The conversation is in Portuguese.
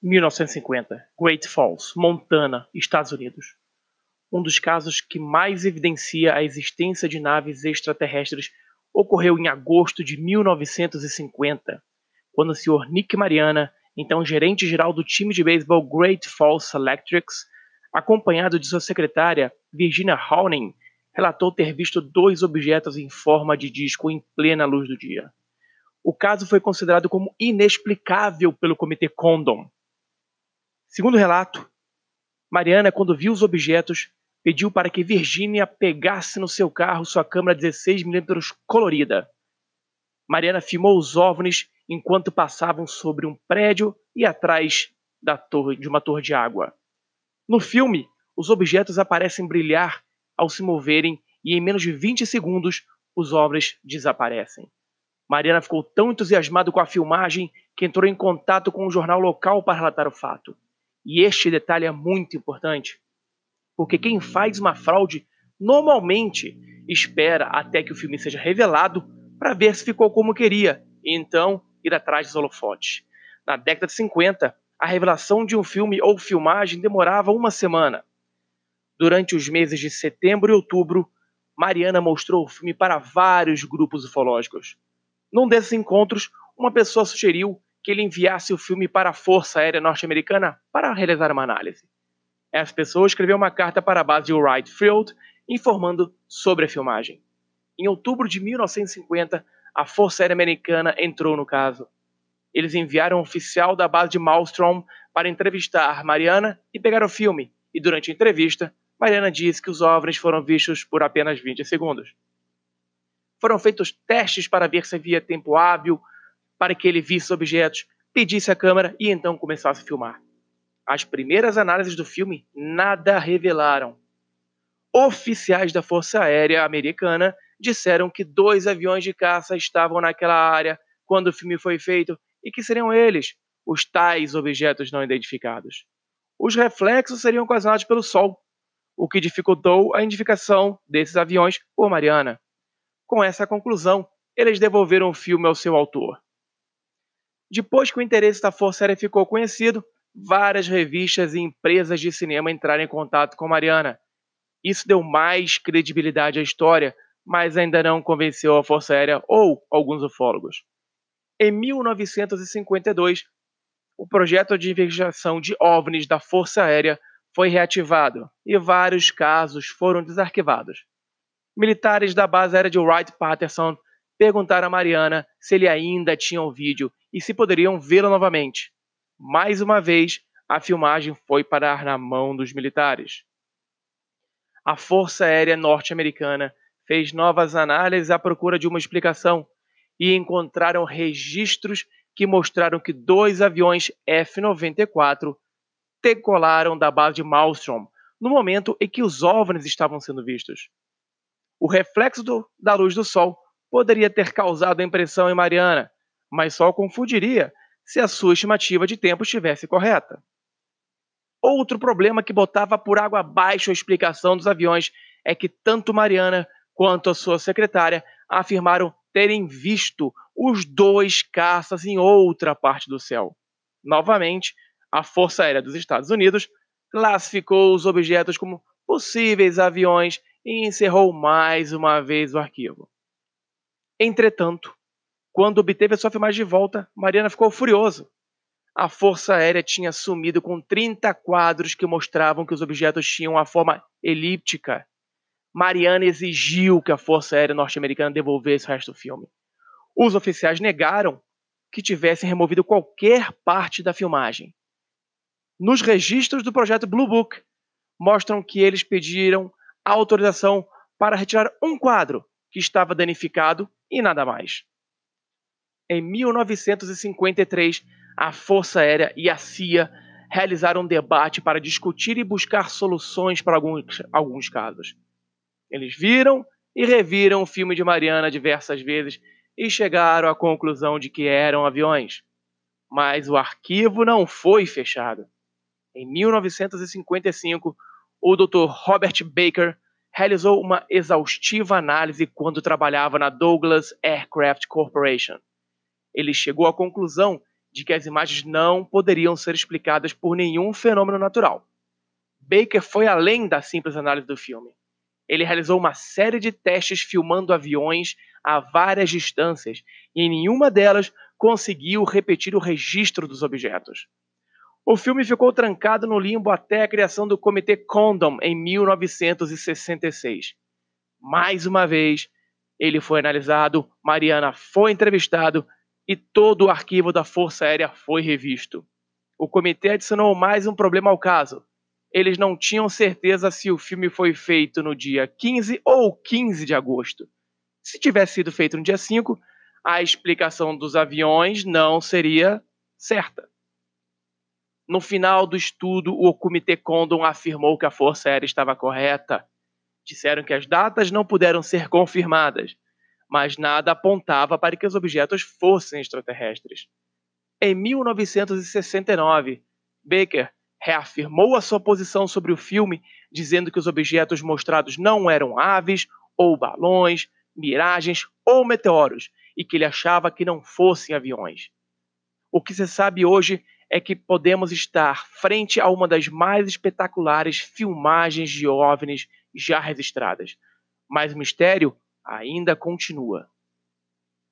1950, Great Falls, Montana, Estados Unidos. Um dos casos que mais evidencia a existência de naves extraterrestres ocorreu em agosto de 1950, quando o Sr. Nick Mariana, então gerente-geral do time de beisebol Great Falls Electrics, acompanhado de sua secretária Virginia Howning, relatou ter visto dois objetos em forma de disco em plena luz do dia. O caso foi considerado como inexplicável pelo Comitê Condon, Segundo o relato, Mariana, quando viu os objetos, pediu para que Virginia pegasse no seu carro sua câmera 16mm colorida. Mariana filmou os OVNIs enquanto passavam sobre um prédio e atrás da torre, de uma torre de água. No filme, os objetos aparecem brilhar ao se moverem e em menos de 20 segundos os OVNIs desaparecem. Mariana ficou tão entusiasmada com a filmagem que entrou em contato com um jornal local para relatar o fato. E este detalhe é muito importante, porque quem faz uma fraude normalmente espera até que o filme seja revelado para ver se ficou como queria e então ir atrás dos holofotes. Na década de 50, a revelação de um filme ou filmagem demorava uma semana. Durante os meses de setembro e outubro, Mariana mostrou o filme para vários grupos ufológicos. Num desses encontros, uma pessoa sugeriu que ele enviasse o filme para a Força Aérea Norte-Americana para realizar uma análise. Essa pessoa escreveu uma carta para a base de Wright Field informando sobre a filmagem. Em outubro de 1950, a Força Aérea Americana entrou no caso. Eles enviaram um oficial da base de Malmstrom para entrevistar Mariana e pegar o filme, e durante a entrevista, Mariana disse que os OVNIs foram vistos por apenas 20 segundos. Foram feitos testes para ver se havia tempo hábil para que ele visse os objetos, pedisse a câmera e então começasse a filmar. As primeiras análises do filme nada revelaram. Oficiais da Força Aérea Americana disseram que dois aviões de caça estavam naquela área quando o filme foi feito e que seriam eles, os tais objetos não identificados. Os reflexos seriam ocasionados pelo Sol, o que dificultou a identificação desses aviões por Mariana. Com essa conclusão, eles devolveram o filme ao seu autor. Depois que o interesse da Força Aérea ficou conhecido, várias revistas e empresas de cinema entraram em contato com Mariana. Isso deu mais credibilidade à história, mas ainda não convenceu a Força Aérea ou alguns ufólogos. Em 1952, o projeto de investigação de OVNIs da Força Aérea foi reativado e vários casos foram desarquivados. Militares da base aérea de Wright-Patterson perguntaram a Mariana se ele ainda tinha o vídeo e se poderiam vê-lo novamente. Mais uma vez, a filmagem foi parar na mão dos militares. A Força Aérea Norte-Americana fez novas análises à procura de uma explicação e encontraram registros que mostraram que dois aviões F-94 decolaram da base de Malmstrom no momento em que os OVNIs estavam sendo vistos. O reflexo do, da luz do Sol poderia ter causado a impressão em Mariana, mas só confundiria se a sua estimativa de tempo estivesse correta. Outro problema que botava por água abaixo a explicação dos aviões é que tanto Mariana quanto a sua secretária afirmaram terem visto os dois caças em outra parte do céu. Novamente, a Força Aérea dos Estados Unidos classificou os objetos como possíveis aviões e encerrou mais uma vez o arquivo. Entretanto, quando obteve a sua filmagem de volta, Mariana ficou furioso. A Força Aérea tinha sumido com 30 quadros que mostravam que os objetos tinham uma forma elíptica. Mariana exigiu que a Força Aérea norte-americana devolvesse o resto do filme. Os oficiais negaram que tivessem removido qualquer parte da filmagem. Nos registros do projeto Blue Book, mostram que eles pediram autorização para retirar um quadro que estava danificado e nada mais. Em 1953, a Força Aérea e a CIA realizaram um debate para discutir e buscar soluções para alguns, alguns casos. Eles viram e reviram o filme de Mariana diversas vezes e chegaram à conclusão de que eram aviões. Mas o arquivo não foi fechado. Em 1955, o Dr. Robert Baker realizou uma exaustiva análise quando trabalhava na Douglas Aircraft Corporation. Ele chegou à conclusão de que as imagens não poderiam ser explicadas por nenhum fenômeno natural. Baker foi além da simples análise do filme. Ele realizou uma série de testes filmando aviões a várias distâncias e em nenhuma delas conseguiu repetir o registro dos objetos. O filme ficou trancado no limbo até a criação do Comitê Condom em 1966. Mais uma vez, ele foi analisado, Mariana foi entrevistado e todo o arquivo da Força Aérea foi revisto. O comitê adicionou mais um problema ao caso. Eles não tinham certeza se o filme foi feito no dia 15 ou 15 de agosto. Se tivesse sido feito no dia 5, a explicação dos aviões não seria certa. No final do estudo, o Comitê Condon afirmou que a Força Aérea estava correta. Disseram que as datas não puderam ser confirmadas, mas nada apontava para que os objetos fossem extraterrestres. Em 1969, Baker reafirmou a sua posição sobre o filme, dizendo que os objetos mostrados não eram aves ou balões, miragens ou meteoros, e que ele achava que não fossem aviões. O que se sabe hoje é que podemos estar frente a uma das mais espetaculares filmagens de OVNIs já registradas. Mas o mistério ainda continua.